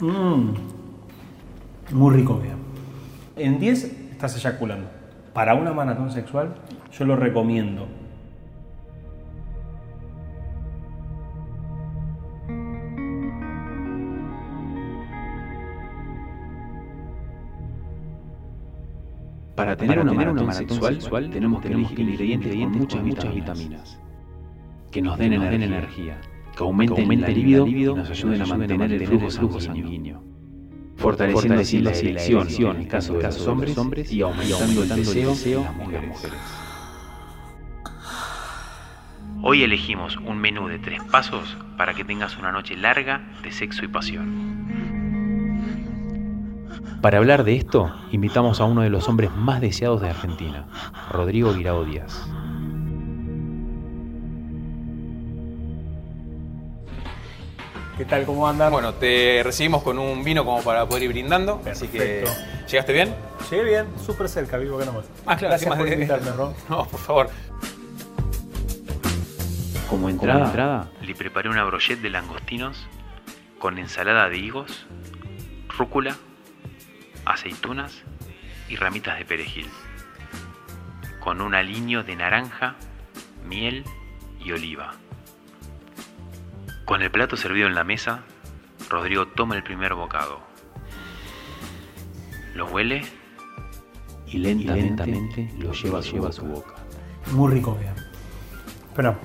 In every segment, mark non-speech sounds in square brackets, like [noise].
Mm. Muy rico, vea. En 10 estás eyaculando. Para una maratón sexual, yo lo recomiendo. Para tener, una, maratón sexual, tenemos que elegir ingredientes, con muchas, muchas vitaminas. Que nos den, energía, que aumenten, el libido y nos ayuden a mantener el flujo, sanguíneo. Fortaleciendo así la selección en el caso de los hombres, y aumentando el deseo de las mujeres. Hoy elegimos un menú de tres pasos para que tengas una noche larga de sexo y pasión. Para hablar de esto, invitamos a uno de los hombres más deseados de Argentina, Rodrigo Guirao Díaz. ¿Qué tal? ¿Cómo andan? Bueno, te recibimos con un vino como para poder ir brindando. Así que, ¿llegaste bien? Llegué bien, súper cerca, vivo que nomás. Ah, claro, Gracias más por de- invitarme, Ron. [laughs] No, por favor. Como entrada, le preparé una brochette de langostinos con ensalada de higos, rúcula, aceitunas y ramitas de perejil, con un aliño de naranja, miel y oliva. Con el plato servido en la mesa, Rodrigo toma el primer bocado. Lo huele y lentamente, lo lleva, a su boca. Muy rico, vea. Espera.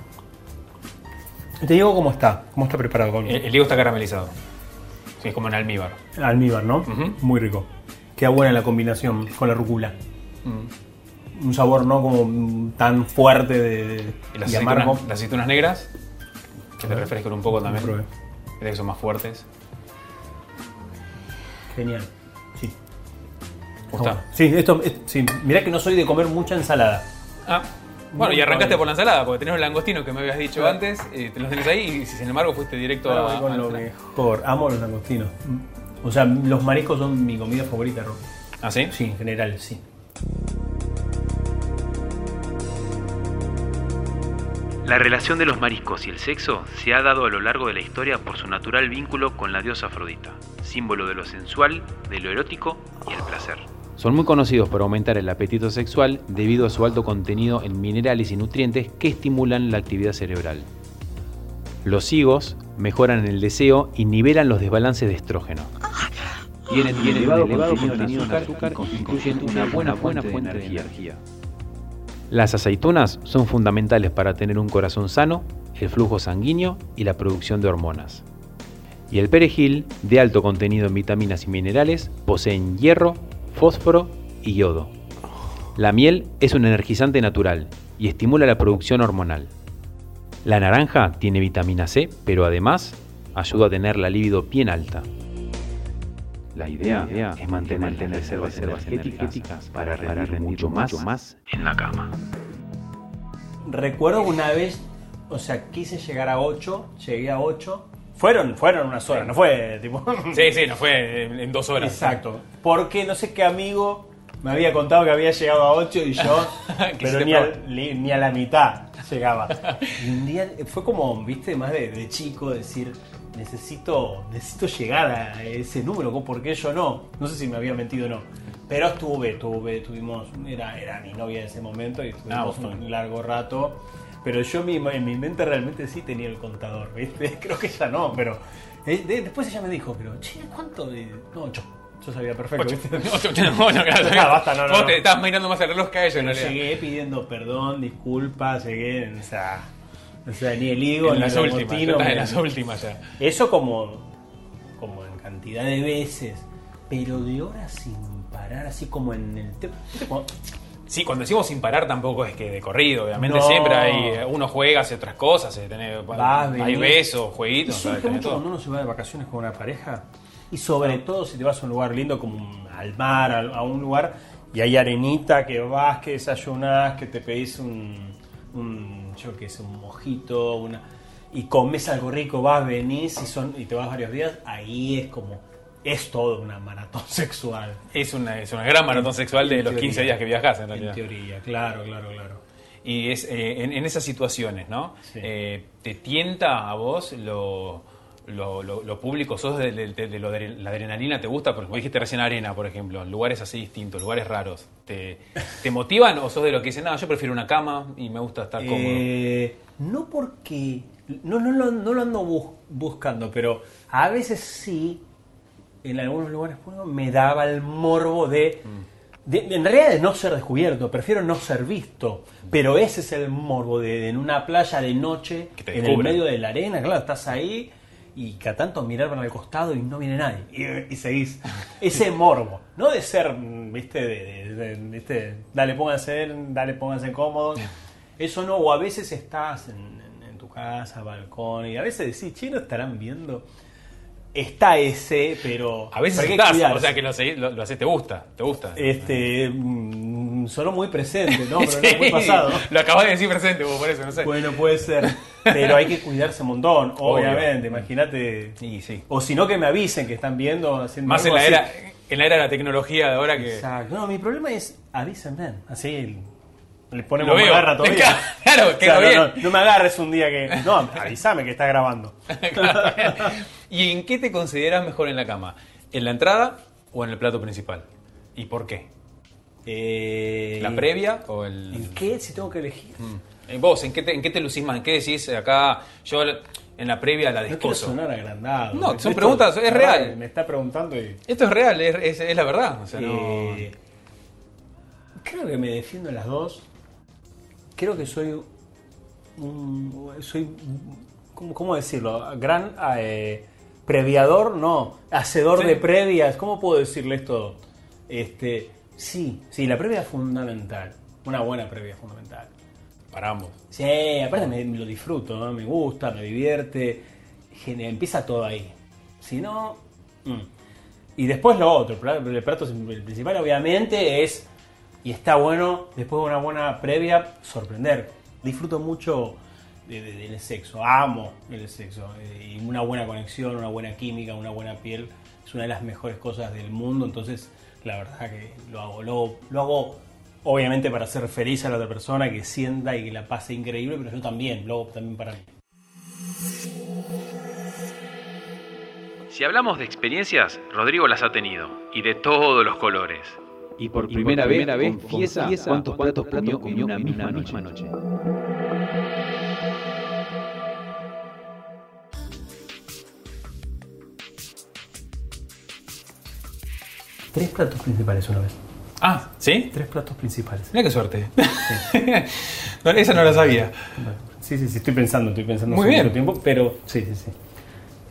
Te digo cómo está, cómo está preparado con El, el higo está caramelizado. Sí, es como en almíbar. almíbar, ¿no? Muy rico. Queda buena la combinación con la rúcula. Un sabor no como mm, tan fuerte de, Y las y aceitunas, las aceitunas negras, que te refrescan un poco también. Pruebe. Creo que son más fuertes. Genial. Sí. ¿Gusta? Sí, esto, es- sí. Mirá que no soy de comer mucha ensalada. Ah, bueno, y arrancaste por la ensalada, porque tenés los langostinos que me habías dicho antes, te los tenés ahí, y sin embargo fuiste directo a. con al lo mejor. Amo los langostinos. O sea, los mariscos son mi comida favorita, Ron. ¿Ah, sí? Sí, en general, sí. La relación de los mariscos y el sexo se ha dado a lo largo de la historia por su natural vínculo con la diosa Afrodita, símbolo de lo sensual, de lo erótico y el placer. Son muy conocidos por aumentar el apetito sexual debido a su alto contenido en minerales y nutrientes que estimulan la actividad cerebral. Los higos mejoran el deseo y nivelan los desbalances de estrógeno. Tienen, un elevado, contenido, en azúcar, y constituyen una buena, buena fuente de energía. Las aceitunas son fundamentales para tener un corazón sano, el flujo sanguíneo y la producción de hormonas. Y el perejil, de alto contenido en vitaminas y minerales, poseen hierro, fósforo y yodo. La miel es un energizante natural y estimula la producción hormonal. La naranja tiene vitamina C, pero además ayuda a tener la libido bien alta. La idea, es mantener, reservas, energéticas para rendir mucho más, en la cama. Recuerdo una vez, o sea, quise llegar a 8, llegué a 8. Fueron, fueron unas horas, no fue tipo. [laughs] Sí, sí, no fue en, dos horas. Exacto. Porque no sé qué amigo me había contado que había llegado a 8 y yo, [laughs] pero ni a, ni a la mitad llegaba. Y un día fue como, viste, más de, de chico decir, necesito, necesito llegar a ese número, ¿por qué yo no? No sé si me había mentido o no. Pero estuve, estuve, tuvimos, era, era mi novia en ese momento y estuvimos bueno. un largo rato. Pero yo mi- en mi mente realmente sí tenía el contador, ¿viste? [laughs] Creo que ella no, pero... eh, de- después ella me dijo, pero, che, ¿cuánto? de-?" No, ocho. Yo sabía perfecto, Ocho. ¿viste? [laughs] Ocho, ocho, no, no, claro, [laughs] Ah, basta, no, no, Vos no. te estabas mirando más el reloj que a ellos, en realidad. llegué pidiendo perdón, disculpas, llegué, o sea, o sea, ni el higo, En ni las el últimas, en las últimas ya. Eso como, como en cantidad de veces, pero de horas sin parar, así como en el... te- ¿viste cuando Sí, cuando decimos sin parar tampoco es que de corrido, obviamente No. siempre hay uno juega, hace otras cosas, eh, tenés- Vas, hay besos, jueguitos, tenés mucho todo. cuando uno se va de vacaciones con una pareja y sobre todo si te vas a un lugar lindo como al mar, a, un lugar y hay arenita que vas, que desayunás, que te pedís un, un yo qué sé, un mojito, una y comes algo rico, vas, venís y son y te vas varios días, ahí es como es todo una maratón [laughs] sexual. Es una, es una gran maratón sexual de En los teoría. 15 días que viajas en En realidad. teoría, claro, claro, claro. Y es eh, en, en esas situaciones, ¿no? Sí. Eh, ¿Te tienta a vos lo, lo, lo- lo público? ¿Sos de, de- de- de lo de la adrenalina? ¿Te gusta? Porque vos dijiste recién arena, por ejemplo, lugares así distintos, lugares raros. ¿Te, te motivan o sos de lo que dicen, no, yo prefiero una cama y me gusta estar cómodo? Eh, no porque. No, no, lo- no lo ando bus- buscando, pero a veces sí, en algunos lugares públicos, me daba el morbo de, Mm. de- En realidad de no ser descubierto, prefiero no ser visto. Pero ese es el morbo de, de en una playa de noche, en el medio de la arena, claro, estás ahí. Y cada tanto mirar para el costado y no viene nadie. Y, y seguís. Ese morbo. No de ser, mm, viste, de, de- de- viste, dale, pónganse, dale, pónganse cómodos. Eso no, o a veces estás en, en- en tu casa, balcón, y a veces decís, che, no estarán viendo. Está ese, pero. A veces estás, o sea que lo, lo, lo haces, te gusta, te gusta. Este. Solo muy presente, ¿no? Pero [laughs] Sí, no muy pasado. Lo acabas de decir presente, vos, por eso, no sé. Bueno, puede ser. Pero hay que cuidarse un montón, [laughs] obviamente. Imagínate. Sí, sí. O si no, que me avisen que están viendo. Haciendo Más en la, así. era, en la era de la tecnología de ahora que... Exacto. No, mi problema es avísenme. Así le Lo ponemos veo. garra todavía. [laughs] Claro, que O sea, lo no, bien. no, no me agarres un día que. No, avísame que estás grabando. ¿Y en qué te consideras mejor en la cama? ¿En la entrada o en el plato principal? ¿Y por qué? Eh, ¿La previa o el...? ¿En qué? Si tengo que elegir. Mm. ¿En ¿Vos, en qué, te, en qué te lucís más? ¿En qué decís acá? Yo en la previa la No quiero descoso. sonar agrandado. No, Esto- son preguntas, es real. Me está preguntando y. Esto es real, es, es- es la verdad. O sea, no- Eh, creo que me defiendo en las dos. Creo que soy un. Soy. ¿Cómo, cómo decirlo? Gran eh, previador, no. Hacedor Sí. de previas. ¿Cómo puedo decirle esto? Este. Sí, sí, la previa es fundamental. Una buena previa es fundamental. Para ambos. Sí, aparte me, me lo disfruto, ¿no? me gusta, me divierte. Empieza todo ahí. Si no. mm. Y después lo otro, el plato- el principal obviamente es, y está bueno, después de una buena previa, sorprender. Disfruto mucho de- de- del sexo, amo el sexo. eh, Y una buena conexión, una buena química, una buena piel, es una de las mejores cosas del mundo. Entonces, la verdad que lo hago. Lo, lo hago obviamente para hacer feliz a la otra persona, que sienta y que la pase increíble, pero yo también, lo hago también para mí. Si hablamos de experiencias, Rodrigo las ha tenido, y de todos los colores. Y por primera, vez, confiesa, cuántos platos comió en una misma noche. Tres platos principales una vez. Ah, ¿sí? Tres platos principales. Mira qué suerte. [laughs] No, esa no la sabía. Sí, sí, sí, estoy pensando, estoy pensando Muy hace bien. mucho tiempo, pero sí, sí, sí.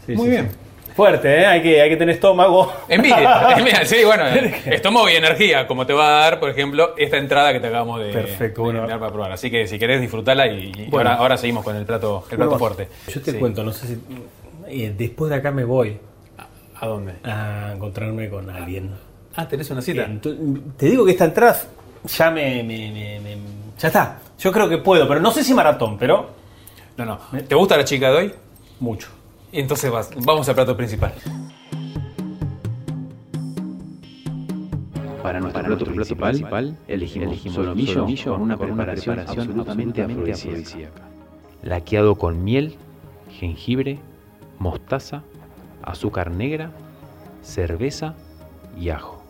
Sí, Muy sí, bien. sí. Fuerte, ¿eh? Hay que, hay que tener estómago. Envidia, envidia, sí, bueno, [laughs] estómago y energía, como te va a dar, por ejemplo, esta entrada que te acabamos de, Perfecto, de bueno. para probar. Así que si querés disfrutarla y, y Bueno. ahora, ahora seguimos con el plato, el plato Bueno, fuerte. Yo te Sí. cuento, no sé si. eh, después de acá me voy ¿A dónde? a encontrarme con alguien. Ah, tenés una cita. Te digo que esta entrada ya me, me- me- me- Ya está. Yo creo que puedo, pero no sé si maratón, pero. No, no. ¿Te gusta la chica de hoy? Mucho. Y entonces vas- vamos al plato principal. Para nuestro plato principal, elegimos, solomillo, con una preparación, absolutamente afrodisíaca. Laqueado con miel, jengibre, mostaza, azúcar negra, cerveza y ajo.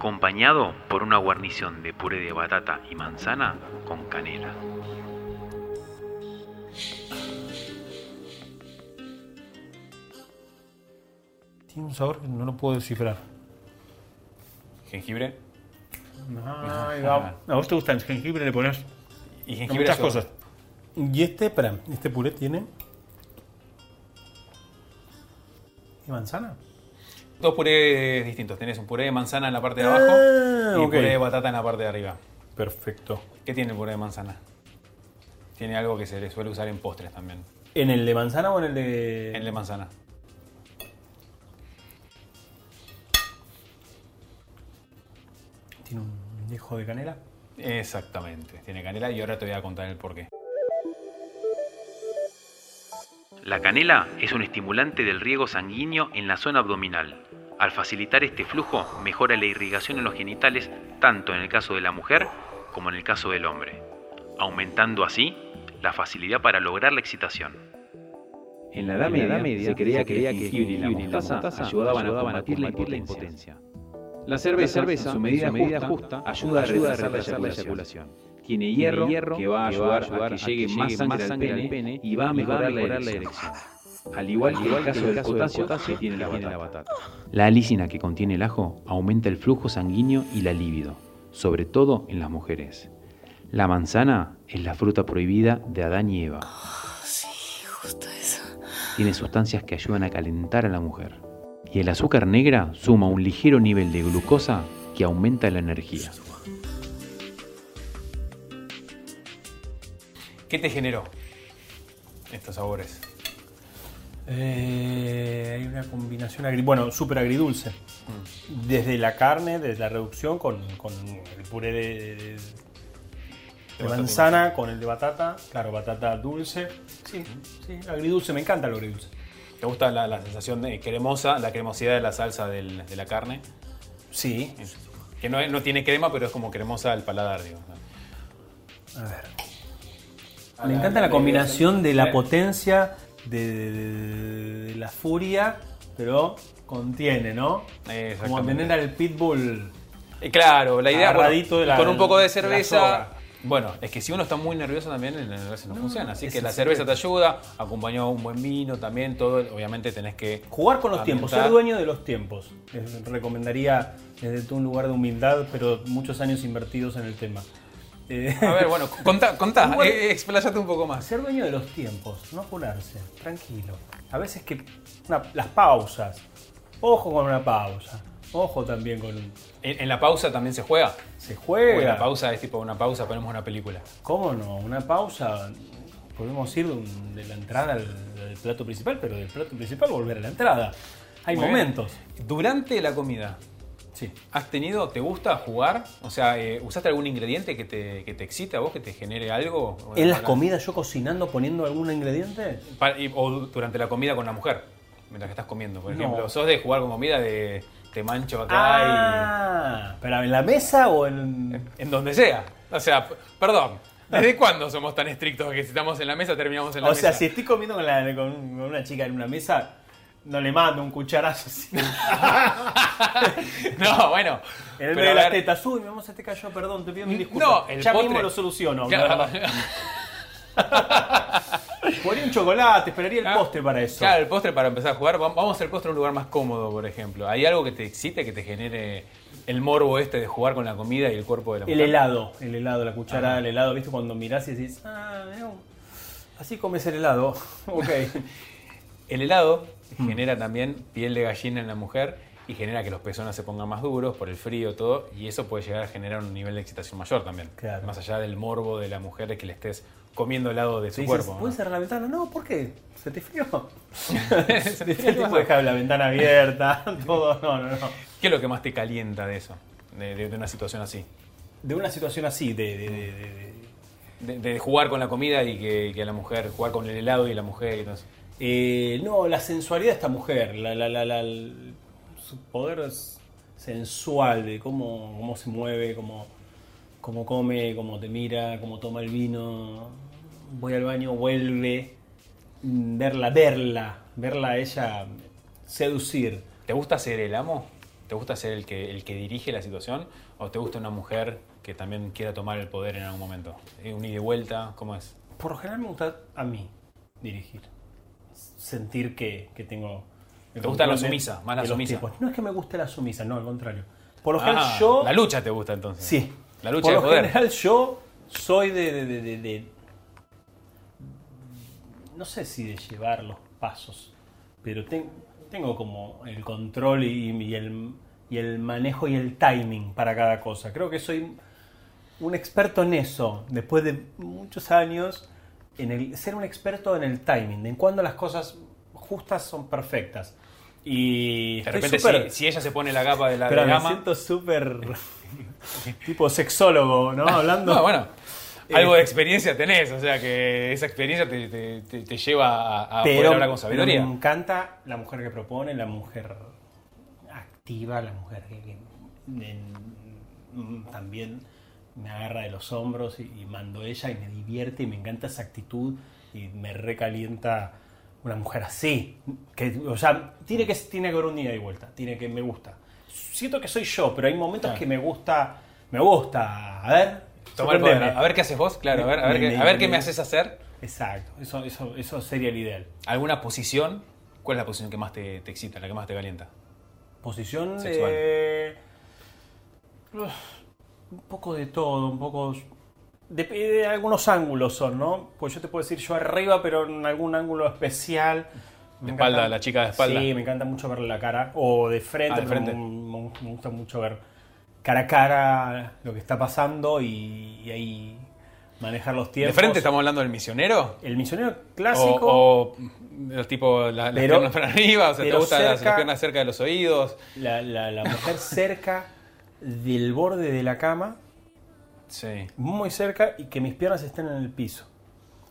Acompañado por una guarnición de puré de batata y manzana con canela. Tiene un sabor que no lo puedo descifrar. Jengibre Ay, va. A vos te gusta el jengibre, le pones y jengibre muchas cosas. Y este, espera, este puré tiene. ¿Y manzana? Dos purés distintos. Tenés un puré de manzana en la parte de Ah, abajo y un puré de batata en la parte de arriba. Perfecto. ¿Qué tiene el puré de manzana? Tiene algo que se le suele usar en postres también. ¿En el de manzana o en el de.? En el de manzana. ¿Tiene un dejo de canela? Exactamente. Tiene canela y ahora te voy a contar el porqué. La canela es un estimulante del riego sanguíneo en la zona abdominal. Al facilitar este flujo, mejora la irrigación en los genitales tanto en el caso de la mujer como en el caso del hombre, aumentando así la facilidad para lograr la excitación. En la Edad Media, se creía que el jengibre y la mostaza ayudaban a combatir la impotencia. La cerveza, en su medida, justa, ayuda a retrasar la eyaculación. Tiene hierro, que va a ayudar a que llegue más sangre al pene y va a mejorar la erección. Al igual que el caso del potasio que tiene la batata. La alicina que contiene el ajo aumenta el flujo sanguíneo y la libido, sobre todo en las mujeres. La manzana es la fruta prohibida de Adán y Eva. Sí, justo eso. Tiene sustancias que ayudan a calentar a la mujer. Y el azúcar negra suma un ligero nivel de glucosa que aumenta la energía. ¿Qué te generó estos sabores? Eh, hay una combinación agri bueno, súper agridulce. Desde la carne, desde la reducción con, con el puré de, de- de batata. manzana, con el de batata. Claro, batata dulce. Sí, sí, agridulce, me encanta lo agridulce. ¿Te gusta la, la sensación de cremosa, la cremosidad de la salsa del- de la carne? Sí. Que no, no tiene crema, pero es como cremosa al paladar, digo. A ver. Me encanta la combinación de la potencia, de, de- de- de la furia, pero contiene, ¿no? Como Exactamente. tener al pitbull. Eh, Claro, la idea bueno, Agarradito de la- con un poco de cerveza. Bueno, es que si uno está muy nervioso también, el nervioso no, funciona. Así que la cerveza te ayuda, acompañó un buen vino también, todo. Obviamente tenés que. Jugar con los tiempos, ser dueño de los tiempos. Les recomendaría desde un lugar de humildad, pero muchos años invertidos en el tema. Eh, A ver, bueno, [laughs] contá, contá, Igual- eh, expláyate un poco más. ser dueño de los tiempos, no apurarse, tranquilo. A veces que una- las pausas, ojo con una pausa, ojo también con un... En, en la pausa también se juega. Se O en la juega. pausa es tipo una pausa, ponemos una película. ¿Cómo no? Una pausa, podemos ir de, un- de la entrada al, al plato principal, pero del plato principal volver a la entrada. Hay Muy bien. momentos. Durante la comida, Sí. ¿has tenido, te gusta jugar? O sea, eh, ¿usaste algún ingrediente que te, que te excite a vos, que te genere algo? ¿En las comidas yo cocinando poniendo algún ingrediente? para- y- o durante la comida con la mujer, mientras que estás comiendo, por No. ejemplo. ¿Sos de jugar con comida de te mancho acá Ah, pero en la mesa o en... y en donde sea? O sea, perdón. ¿Desde cuándo somos tan estrictos que si estamos en la mesa terminamos en la O mesa? sea, si estoy comiendo con, la- con una chica en una mesa, no le mando un cucharazo así. [laughs] no, bueno. En el medio de las ver, tetas, uy, mi mamá se te cayó, perdón, te pido mil disculpas. No, el ya postre- mismo lo soluciono. Claro. Pondría [laughs] un chocolate, esperaría el Ah, postre para eso. Claro, el postre para empezar a jugar. Va- Vamos a hacer el postre en un lugar más cómodo, por ejemplo. ¿Hay algo que te excite, que te genere el morbo este de jugar con la comida y el cuerpo de la El mujer? helado, el helado, la cuchara del helado, ¿viste? Cuando mirás y decís, ah, mirá, así comes el helado. [laughs] ok. El helado Mm. genera también piel de gallina en la mujer y genera que los pezones se pongan más duros por el frío, todo. Y eso puede llegar a generar un nivel de excitación mayor también. Claro. Más allá del morbo de la mujer de que le estés comiendo helado de su Dices, cuerpo. ¿no? ¿Puedes cerrar la ventana? No, ¿por qué? ¿Se te frió? [laughs] Se te frío Tipo dejar la ventana abierta, [laughs] todo, no, no, no. ¿Qué es lo que más te calienta de eso? De, de- de una situación así. De una situación así, de, de- jugar con la comida y que, que a la mujer, jugar con el helado y la mujer y todo eso. Eh, no, la sensualidad de esta mujer, la, la, la, su poder es sensual de cómo, cómo se mueve, cómo, cómo come, cómo te mira, cómo toma el vino. Voy al baño, vuelve. Mm, Verla, verla, verla a ella seducir. ¿Te gusta ser el amo? ¿Te gusta ser el que, el que dirige la situación? ¿O te gusta una mujer que también quiera tomar el poder en algún momento? Eh, ¿Un ida y vuelta? ¿Cómo es? Por lo general me gusta a mí dirigir. Sentir que, que tengo. ¿Te gusta la sumisa? Más la sumisa. No es que me guste la sumisa, no, al contrario. Por lo general Ah, yo. La lucha te gusta entonces. Sí. La lucha Por lo poder. general yo soy de, de- de- de- de- No sé si de llevar los pasos, pero ten- tengo como el control y, y el, y el manejo y el timing para cada cosa. Creo que soy un experto en eso, después de muchos años, en el ser un experto en el timing, en cuando las cosas justas son perfectas. Y De repente, si, si ella se pone la capa de la pero de me gama. siento súper [laughs] tipo sexólogo, ¿no? Hablando. No, bueno. Eh, Algo de experiencia tenés, o sea que esa experiencia te, te- te- te lleva a, a poder hablar con pero sabiduría. me encanta la mujer que propone, la mujer activa, la mujer que, que, en- también me agarra de los hombros y, y mando ella y me divierte y me encanta esa actitud y me recalienta una mujer así. Que, o sea, tiene que, tiene que haber un día y vuelta, tiene que me gusta. Siento que soy yo, pero hay momentos Claro. que me gusta, me gusta. A ver, Tomar el poder. A ver qué haces vos, claro, a ver, a ver, Me- qué, me- a ver qué me- haces hacer. Exacto, eso, eso, eso sería el ideal. ¿Alguna posición? ¿Cuál es la posición que más te, te excita, la que más te calienta? Posición Sexual. Un poco de todo, un poco. De, de algunos ángulos son, ¿no? Pues yo te puedo decir yo arriba, pero en algún ángulo especial. De espalda, encanta- la chica de espalda. Sí, me encanta mucho ver la cara. O de frente, Ah, de frente. Me, me gusta mucho ver cara a cara lo que está pasando y, y ahí manejar los ¿De tiempos. frente estamos hablando del misionero? El misionero clásico. O, o el tipo, la- las Pero- piernas para arriba, o sea, ¿te gustan las, cerca- las piernas cerca de los oídos? La, la- la mujer cerca del borde de la cama, Sí. muy cerca, y que mis piernas estén en el piso.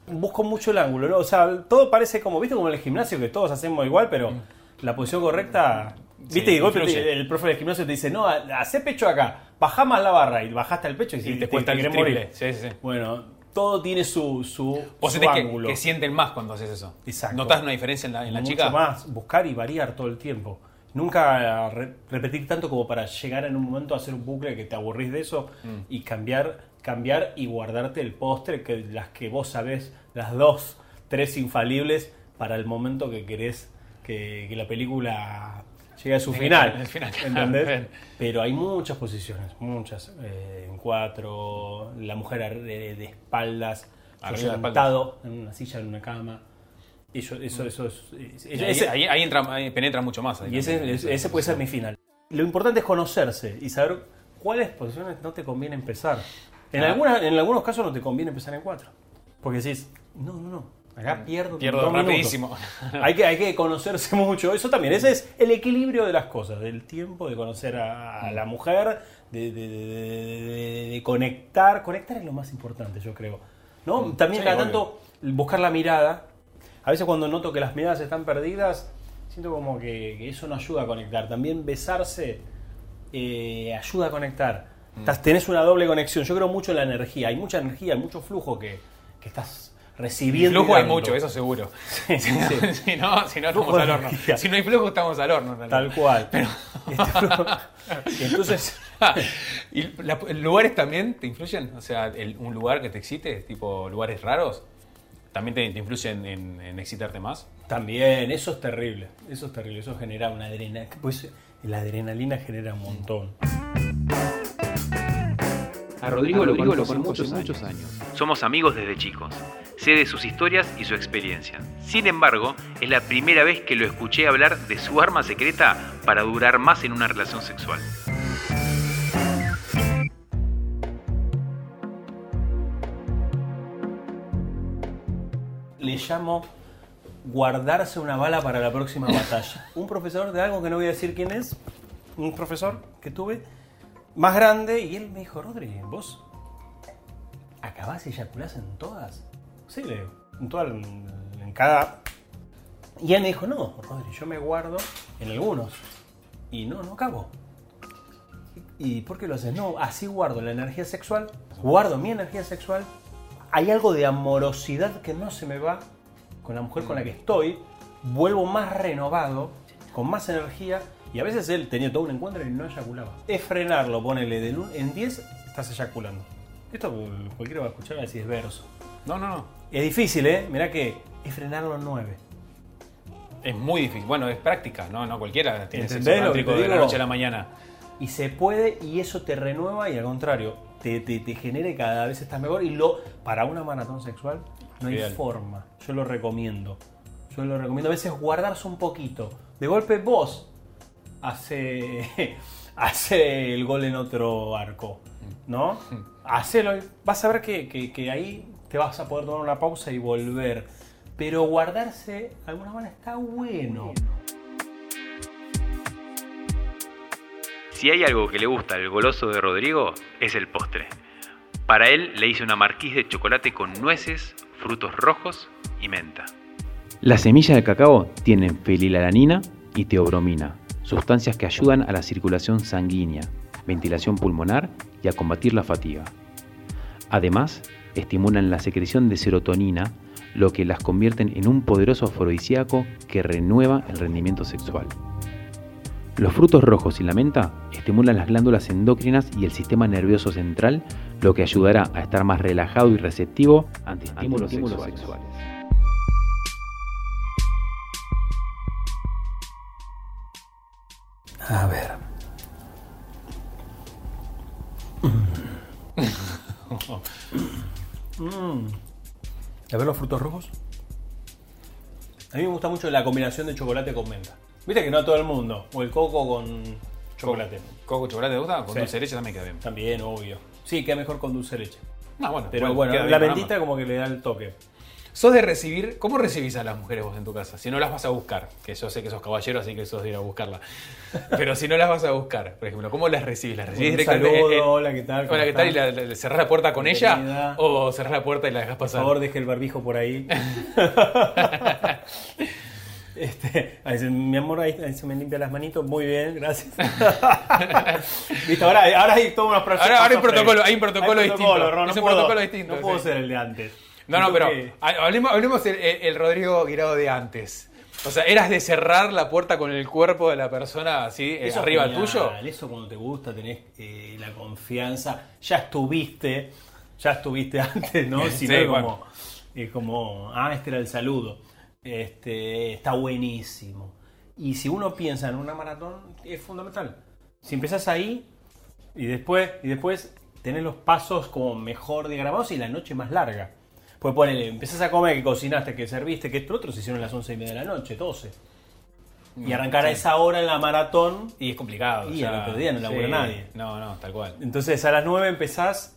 Busco mucho el ángulo, ¿no? O sea, todo parece como, ¿viste? Como en el gimnasio, que todos hacemos igual, pero la posición correcta. ¿Viste? Mm. Sí, y golpe te- el profe del gimnasio te dice, no, hace pecho acá, bajá más la barra, y bajaste el pecho y, Y si te cuesta el morir. Sí, sí, sí. Bueno, todo tiene su, su, Vos su que, ángulo. que sienten más cuando haces eso. Exacto. ¿Notás una diferencia en la, en la mucho chica? más, buscar y variar todo el tiempo. Nunca re- repetir tanto como para llegar en un momento a hacer un bucle que te aburrís de eso Mm. y cambiar, cambiar y guardarte el postre, que las que vos sabés, las dos, tres infalibles para el momento que querés que, que la película llegue a su final. [laughs] ¿entendés? Pero hay muchas posiciones, muchas. eh, en cuatro, la mujer de, de espaldas. sentado en una silla, en una cama. Eso, eso, eso es. Y ahí, ese- ahí- ahí entra, ahí penetra mucho más. y ese, también. ese- ese puede ser mi final. Lo importante es conocerse y saber cuáles posiciones no te conviene empezar. En, Ah. algunas, en algunos casos no te conviene empezar en cuatro. Porque decís, no, no, no. Acá pierdo, Mm, Pierdo rapidísimo. [laughs] hay, que, hay que conocerse mucho. Eso también, ese es el equilibrio de las cosas, del tiempo, de conocer a, a la mujer, de, de- de- de- conectar. Conectar es lo más importante, yo creo. ¿no? También Mm. Sí, cada obvio. tanto buscar la mirada. A veces cuando noto que las miradas están perdidas, siento como que, que eso no ayuda a conectar. También besarse eh, ayuda a conectar. Mm. Estás- tenés una doble conexión. Yo creo mucho en la energía. Hay mucha energía, hay mucho flujo que, que estás recibiendo. flujo hay mucho, eso seguro. Sí, sí, sí. [laughs] si no, si no estamos al horno. Si no hay flujo, estamos al horno. Tal cual. [laughs] Este flujo- Entonces, [laughs] ¿Y la- lugares también te influyen? O sea, el- un lugar que te excite, tipo lugares raros, también te, te influyen en, en excitarte más. también, eso es terrible. Eso es terrible. Eso genera una adrenalina. Pues la adrenalina genera un montón. A Rodrigo, lo conozco por muchos, muchos años. Somos amigos desde chicos. Sé de sus historias y su experiencia. Sin embargo, es la primera vez que lo escuché hablar de su arma secreta para durar más en una relación sexual. Llamo guardarse una bala para la próxima [laughs] batalla. Un profesor de algo que no voy a decir quién es, un profesor que tuve, más grande, y él me dijo, Rodri, ¿vos acabás y eyaculás en todas? Sí, le digo, en todas, en, en cada... Y él me dijo, no, Rodri, yo me guardo en algunos. Y no, no acabo. ¿Y por qué lo haces? No, así guardo la energía sexual, guardo mi energía sexual. Hay algo de amorosidad que no se me va con la mujer con la que estoy. Vuelvo más renovado, con más energía. Y a veces él tenía todo un encuentro y no eyaculaba. Es frenarlo, ponele un- en 10, estás eyaculando. Esto cualquiera va a escuchar y va a decir es verso. No, no, no. Es difícil, ¿eh? Mirá que es frenarlo en 9. Es muy difícil. Bueno, es práctica, ¿no? No cualquiera tiene sexo ¿Entendés lo que tántrico te de la noche a la mañana. Y se puede y eso te renueva y al contrario, te, te, te genera y cada vez estás mejor. Y lo para una maratón sexual no hay forma. Yo lo recomiendo. Yo lo recomiendo a veces guardarse un poquito. De golpe vos hace, [laughs] hace el gol en otro arco. ¿no? Hacelo vas a ver que, que- que ahí te vas a poder tomar una pausa y volver. Pero guardarse de alguna manera está bueno. Si hay algo que le gusta al goloso de Rodrigo, es el postre. Para él le hice una marquise de chocolate con nueces, frutos rojos y menta. Las semillas de cacao tienen fenilalanina y teobromina, sustancias que ayudan a la circulación sanguínea, ventilación pulmonar y a combatir la fatiga. Además, estimulan la secreción de serotonina, lo que las convierten en un poderoso afrodisíaco que renueva el rendimiento sexual. Los frutos rojos y la menta estimulan las glándulas endocrinas y el sistema nervioso central, lo que ayudará a estar más relajado y receptivo ante estímulos, sexuales. A ver. Mm. A ver los frutos rojos. A mí me gusta mucho la combinación de chocolate con menta. Viste que no a todo el mundo. O el coco con chocolate. ¿Coco chocolate te gusta? Con Sí. dulce de leche también queda bien. También, obvio. Sí, queda mejor con dulce de leche. No, bueno, Pero bueno, bueno, queda bien la con mentita ambas. como que le da el toque. ¿Sos de recibir? ¿Cómo recibís a las mujeres vos en tu casa? Si no las vas a buscar, que yo sé que sos caballero, así que sos de ir a buscarla. [laughs] Pero si no las vas a buscar, por ejemplo, ¿cómo las recibís? ¿Las recibís Un directamente? saludo, hola, ¿qué tal? ¿Cómo Hola, ¿qué tal? ¿Y están? la, la- cerrás la puerta con ella? Bienvenida. ¿O cerrás la puerta y la dejás Por pasar? favor, deje el barbijo por ahí. [laughs] [laughs] Este, ahí dice, mi amor, ahí, ahí se me limpia las manitos. Muy bien, gracias. [laughs] Listo, ahora, ahora hay todos unos procesos. Ahora- ahora hay un protocolo, hay un protocolo distinto. Ron, no Es un puedo- protocolo distinto, No puedo sí. ser el de antes. No, no, pero que- hablemos, hablemos el, Rodrigo Guirado de antes. O sea, ¿eras de cerrar la puerta con el cuerpo de la persona así, eh, Eso arriba genial, tuyo? Eso cuando te gusta, tenés eh, la confianza. Ya estuviste, ya estuviste [laughs] antes, ¿no? Si Sí, no bueno. como, es como, ah, este era el saludo. Este, está buenísimo. Y si uno piensa en una maratón, es fundamental. Si empezás ahí y después, y después tenés los pasos como mejor diagramados y la noche más larga. Pues ponele, empezás a comer, que cocinaste, que serviste, que esto otro se hicieron a las once y media de la noche, 12. Y arrancar a esa hora en la maratón Y es complicado. Y al otro día no labura nadie. No, no, tal cual. Entonces a las 9 empezás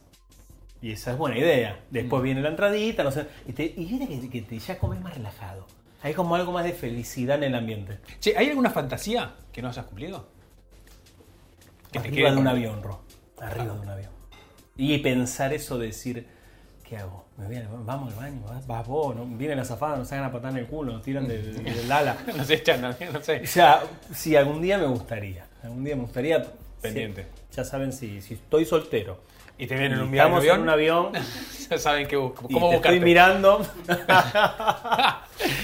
y esa es buena idea. Después Mm. viene la entradita, no sé. Y, te- y viene que, que te ya comes más relajado. Hay como algo más de felicidad en el ambiente. Che, ¿hay alguna fantasía que no hayas cumplido? Que te Arriba quede de un avión, Ro. Arriba de un avión. Y pensar eso de decir, ¿qué hago? Me voy al- vamos al baño, vas, vos, ¿no? viene la zafada, nos sacan a patar en el culo, nos tiran del, del ala. [laughs] No sé, echan, no, no sé. O sea, sí, algún día me gustaría. Algún día me gustaría. Pendiente. ya saben si, si estoy soltero. Y te vienen en un viaje en avión. en un avión [laughs] Ya saben que bus- y te buscarte. estoy mirando. [laughs]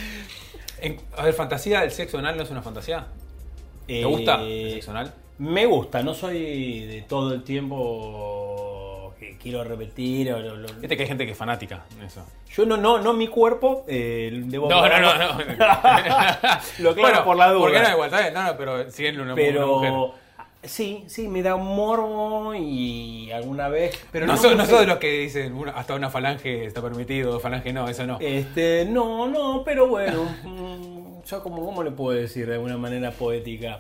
En- a ver, fantasía, el sexo anal no es una fantasía. ¿Te Eh, gusta el sexo anal? Me gusta, no soy de todo el tiempo que quiero repetir. o lo- Viste que hay gente que es fanática en eso. Yo no, no, no mi cuerpo, eh, debo No, no, no, no. [laughs] [laughs] Lo aclaro por la duda. Porque no, igual, bien, no, no, pero siguen una, una mujer. Sí, sí, me da un morbo y alguna vez. Pero no, no, sos, no sos de los que dicen una- hasta una falange está permitido, falange no, eso no. Este, no, no, pero bueno. mm, yo como, ¿cómo le puedo decir de alguna manera poética?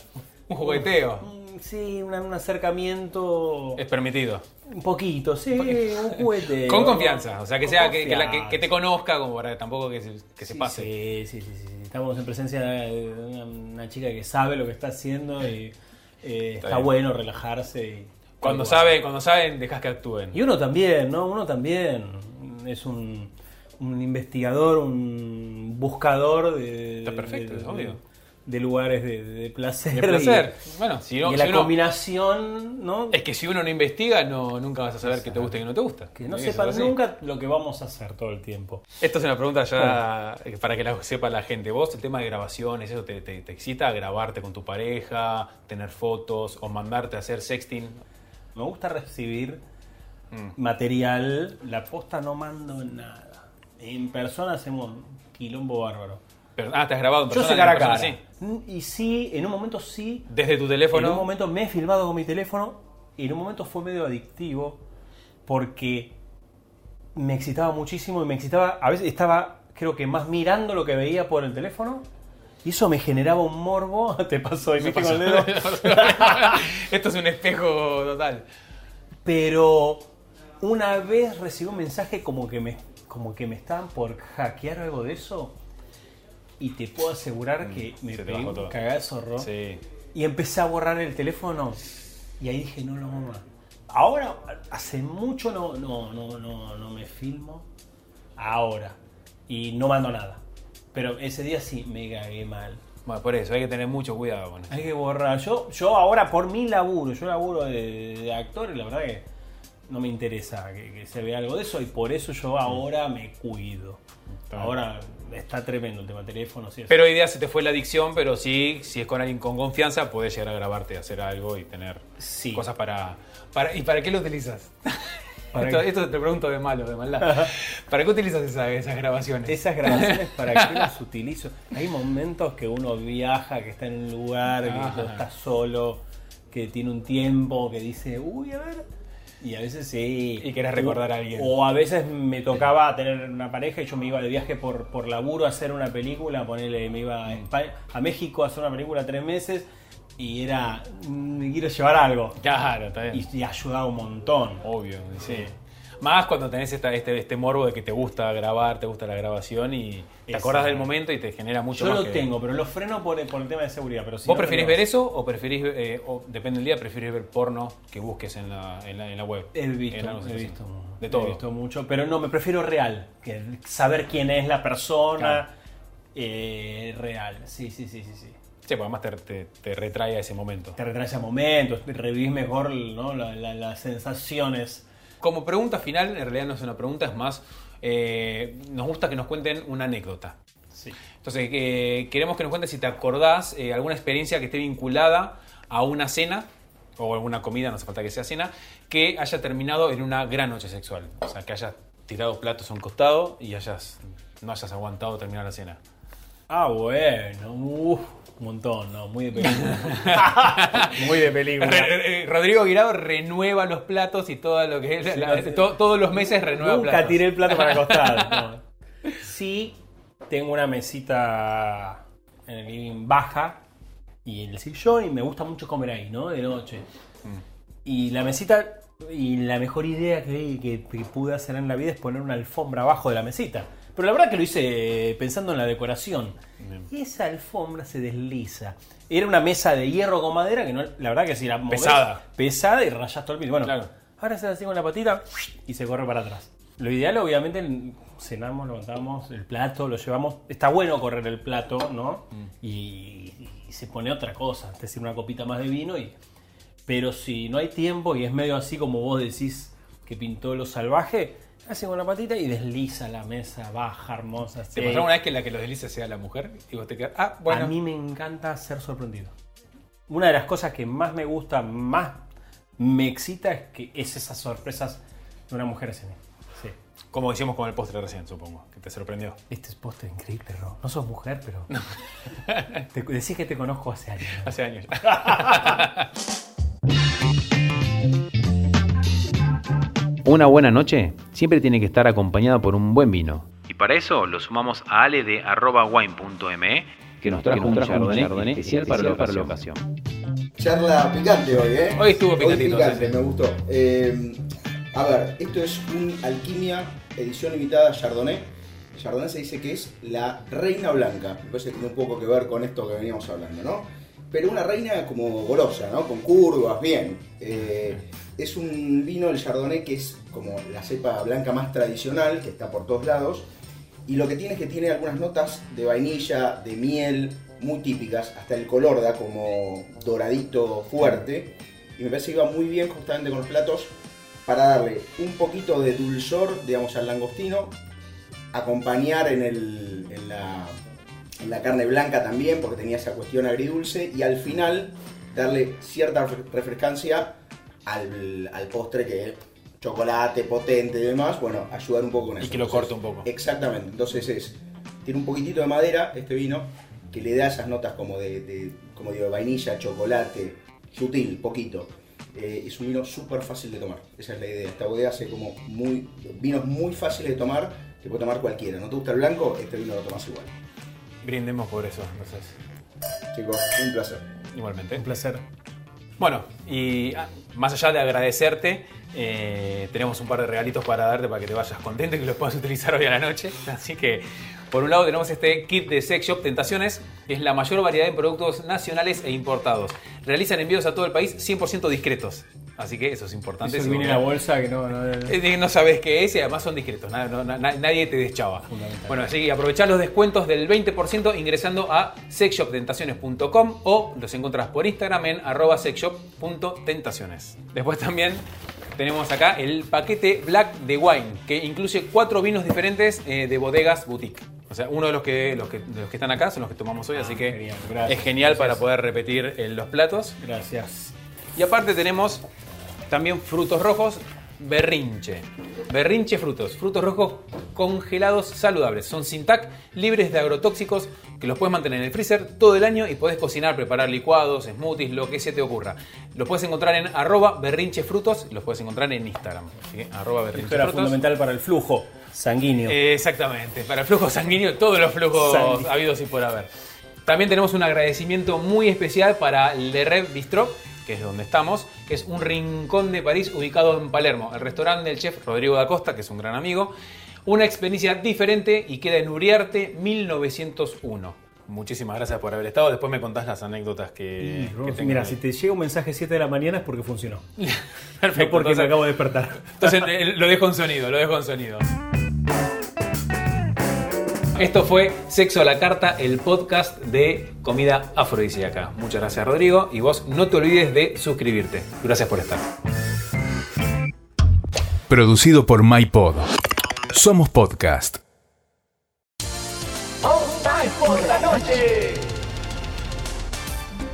Un jugueteo Mm, Sí, un acercamiento. es permitido. Un poquito, sí, un juguete. Con confianza, o sea, que Con sea que, que la- que- que te conozca como para tampoco que se, que se Sí, pase. Sí, sí, sí, sí. Estamos en presencia de una, una chica que sabe lo que está haciendo y eh, está, bueno relajarse. Y, Cuando saben, cuando saben, dejas que actúen. Y uno también, ¿no? Uno también es un, un investigador, un buscador de, Está perfecto, de, es obvio. De lugares de, de placer. De placer. Y, Bueno, si y no, la si uno- combinación, ¿no? es que si uno no investiga, no, nunca vas a saber qué te gusta y qué no te gusta. Que no sepan así. nunca lo que vamos a hacer todo el tiempo. Esto es una pregunta ya eh, para que la sepa la gente. ¿Vos el tema de grabaciones, eso te, te- te excita? ¿Grabarte con tu pareja? ¿Tener fotos? ¿O mandarte a hacer sexting? Me gusta recibir Mm. material. La posta no mando nada. En persona hacemos un quilombo bárbaro. Pero, ah, ¿te has grabado en Yo sé cara a en cara. sí. Y sí, en un momento sí. Desde tu En teléfono. un momento me he filmado con mi teléfono y en un momento fue medio adictivo porque me excitaba muchísimo y me excitaba, a veces estaba creo que más mirando lo que veía por el teléfono y eso me generaba un morbo, [laughs] te pasó y Me con el dedo. [laughs] Esto es un espejo total. Pero una vez recibí un mensaje como que me, como que me estaban por hackear algo de eso. Y te puedo asegurar que me Mm, se te pegué un todo. cagazo. Sí. Y empecé a borrar el teléfono. Y ahí dije, no lo hago más. Ahora, hace mucho no, no, no, no, no me filmo. Ahora. Y no mando nada. Pero ese día sí me cagué mal. Bueno, por eso hay que tener mucho cuidado con eso. Hay que borrar. Yo, yo ahora por mi laburo, yo laburo de, de actor y la verdad que no me interesa que, que se vea algo de eso y por eso yo ahora me cuido. Está bien. Está tremendo el tema teléfono. Sí, Pero hoy día se te fue la adicción, pero sí, si es con alguien con confianza, puedes llegar a grabarte, hacer algo y tener Sí. cosas para, para... ¿Y para qué lo utilizas? ¿Para esto, te pregunto de malo, de maldad. [laughs] ¿Para qué utilizas esa- esas grabaciones? Esas grabaciones, [laughs] ¿para qué las utilizo? Hay momentos que uno viaja, que está en un lugar, que está solo, que tiene un tiempo, que dice, uy, a ver. Y a veces sí. Y querés recordar a alguien. O a veces me tocaba tener una pareja y yo me iba de viaje por, por laburo a hacer una película, ponerle, me iba a, España- a México a hacer una película tres meses y era, "Mm, me quiero llevar algo. Claro, está bien. Y, y ayudaba un montón. Obvio, sí. Sí. Más cuando tenés esta- este, este morbo de que te gusta grabar, te gusta la grabación y te acordás del momento y te genera mucho Yo más lo que- tengo, pero lo freno por, por el tema de seguridad. Pero si ¿Vos no, preferís ver eso o preferís, eh, o depende del día, preferís ver porno que busques en la, en la, en la web? He visto, he visto, De todo. He visto mucho, pero no, me prefiero real, que saber quién es la persona Claro. eh, real. Sí, sí, sí, sí, sí. Sí, porque además te, te, te retrae a ese momento. Te retrae ese momento, revivís mejor ¿no? La- la- las sensaciones. Como pregunta final, en realidad no es una pregunta, es más, eh, nos gusta que nos cuenten una anécdota. Sí. Entonces, eh, queremos que nos cuentes si te acordás eh, alguna experiencia que esté vinculada a una cena o alguna comida, no hace falta que sea cena, que haya terminado en una gran noche sexual. O sea, que hayas tirado platos a un costado y hayas, no hayas aguantado terminar la cena. Ah, bueno, uf, un montón, no, muy de película. [laughs] muy de película. Re- re- Rodrigo Guirao renueva los platos y todo lo que es, la- to- todos los meses renueva Nunca platos. tiré el plato para acostar. [laughs] no. Sí, tengo una mesita en el living baja y en el sillón y me gusta mucho comer ahí, ¿no? De noche. Y la mesita, y la mejor idea que, que- que pude hacer en la vida es poner una alfombra abajo de la mesita. Pero la verdad que lo hice pensando en la decoración. Y esa alfombra se desliza. Era una mesa de hierro con madera que no, la verdad que si la movés, Pesada. pesada y rayas todo el piso. Bueno, Claro. ahora se así con la patita y se corre para atrás. Lo ideal, obviamente, cenamos, levantamos el plato, lo llevamos. Está bueno correr el plato, ¿no? Y, y se pone otra cosa, es decir, una copita más de vino. Y, pero si no hay tiempo y es medio así como vos decís que pintó lo salvaje, hace con la patita y desliza la mesa, baja, hermosa. ¿Te pasó una vez que la que los desliza sea la mujer? Y vos te quedas, ah, bueno. A mí me encanta ser sorprendido. Una de las cosas que más me gusta, más me excita, es que es esas sorpresas de una mujer hacia mí. Sí. Como decíamos con el postre recién, supongo, que te sorprendió. Este es postre increíble, Ro. No sos mujer, pero. [laughs] Te, decís que te conozco hace años. ¿no? Hace años. [laughs] Una buena noche siempre tiene que estar acompañada por un buen vino, Y para eso lo sumamos a ale de wine.me que nos trajo un chardonnay especial para la ocasión. Charla picante hoy, ¿eh? Hoy estuvo picantito, picante, sí, sí. me gustó. Eh, a ver, esto es un Alquimia edición limitada Chardonnay. Chardonnay se dice que es la reina blanca. Me parece que tiene un poco que ver con esto que veníamos hablando, ¿no? Pero una reina como golosa, ¿no? Con curvas, bien. Eh, es un vino, el Chardonnay, que es como la cepa blanca más tradicional, que está por todos lados. Y lo que tiene es que tiene algunas notas de vainilla, de miel, muy típicas. Hasta el color da como doradito fuerte. Y me parece que va muy bien justamente con los platos para darle un poquito de dulzor, digamos, al langostino. Acompañar en, el- en la, la carne blanca también, porque tenía esa cuestión agridulce. Y al final darle cierta refre- refrescancia al, al postre que chocolate potente y demás, bueno, ayudar un poco con Y eso. que lo corte un poco. Exactamente, entonces es, tiene un poquitito de madera este vino, que le da esas notas como de, de- como digo, vainilla, chocolate, sutil, poquito. Eh, es un vino súper fácil de tomar, esa es la idea. Esta bodega hace como muy, vinos muy fáciles de tomar, que puede tomar cualquiera. ¿No te gusta el blanco? Este vino lo tomas igual. Brindemos por eso, entonces. Chicos, un placer. Igualmente. Un placer. Bueno, y ah, más allá de agradecerte, eh, tenemos un par de regalitos para darte para que te vayas contento y que los puedas utilizar hoy a la noche. Así que, por un lado, tenemos este kit de Sex Shop Tentaciones, que es la mayor variedad de productos nacionales e importados. Realizan envíos a todo el país 100% discretos. Así que eso es importante. Eso viene en la bolsa que no. no- eh, No sabes qué es y además son discretos, no- nadie te deschaba. Bueno, así que aprovechar los descuentos del 20% ingresando a sexshoptentaciones.com o los encontrás por Instagram en arroba sexshop.tentaciones. Después también tenemos acá el paquete Black de Wine, que incluye cuatro vinos diferentes eh, de bodegas boutique. O sea, uno de los que, los que, de los que están acá son los que tomamos hoy, así que genial, gracias. es genial para poder repetir eh, los platos. Gracias. Y aparte tenemos también frutos rojos berrinche. Berrinche frutos. Frutos rojos congelados saludables. Son sin TAC, libres de agrotóxicos, que los puedes mantener en el freezer todo el año y podés cocinar, preparar licuados, smoothies, lo que se te ocurra. Los puedes encontrar en arroba berrinchefrutos, los puedes encontrar en Instagram. Arroba Esto era berrinchefrutos. fundamental para el flujo sanguíneo. Eh, Exactamente, para el flujo sanguíneo, todos los flujos habidos y por haber. También tenemos un agradecimiento muy especial para Le Rev Bistro, que es donde estamos, que es un rincón de París ubicado en Palermo, el restaurante del chef Rodrigo da Costa, que es un gran amigo. Una experiencia diferente y queda en Uriarte 1901. Muchísimas gracias por haber estado. Después me contás las anécdotas que, mira, ahí. si te llega un mensaje 7 de la mañana es porque funcionó. [laughs] Perfecto, no porque entonces- me acabo de despertar. Entonces eh, lo dejo en sonido, lo dejo en sonido. Esto fue Sexo a la Carta, el podcast de comida afrodisíaca. Muchas gracias, Rodrigo. Y vos no te olvides de suscribirte. Gracias por estar. Producido por MyPod. Somos podcast.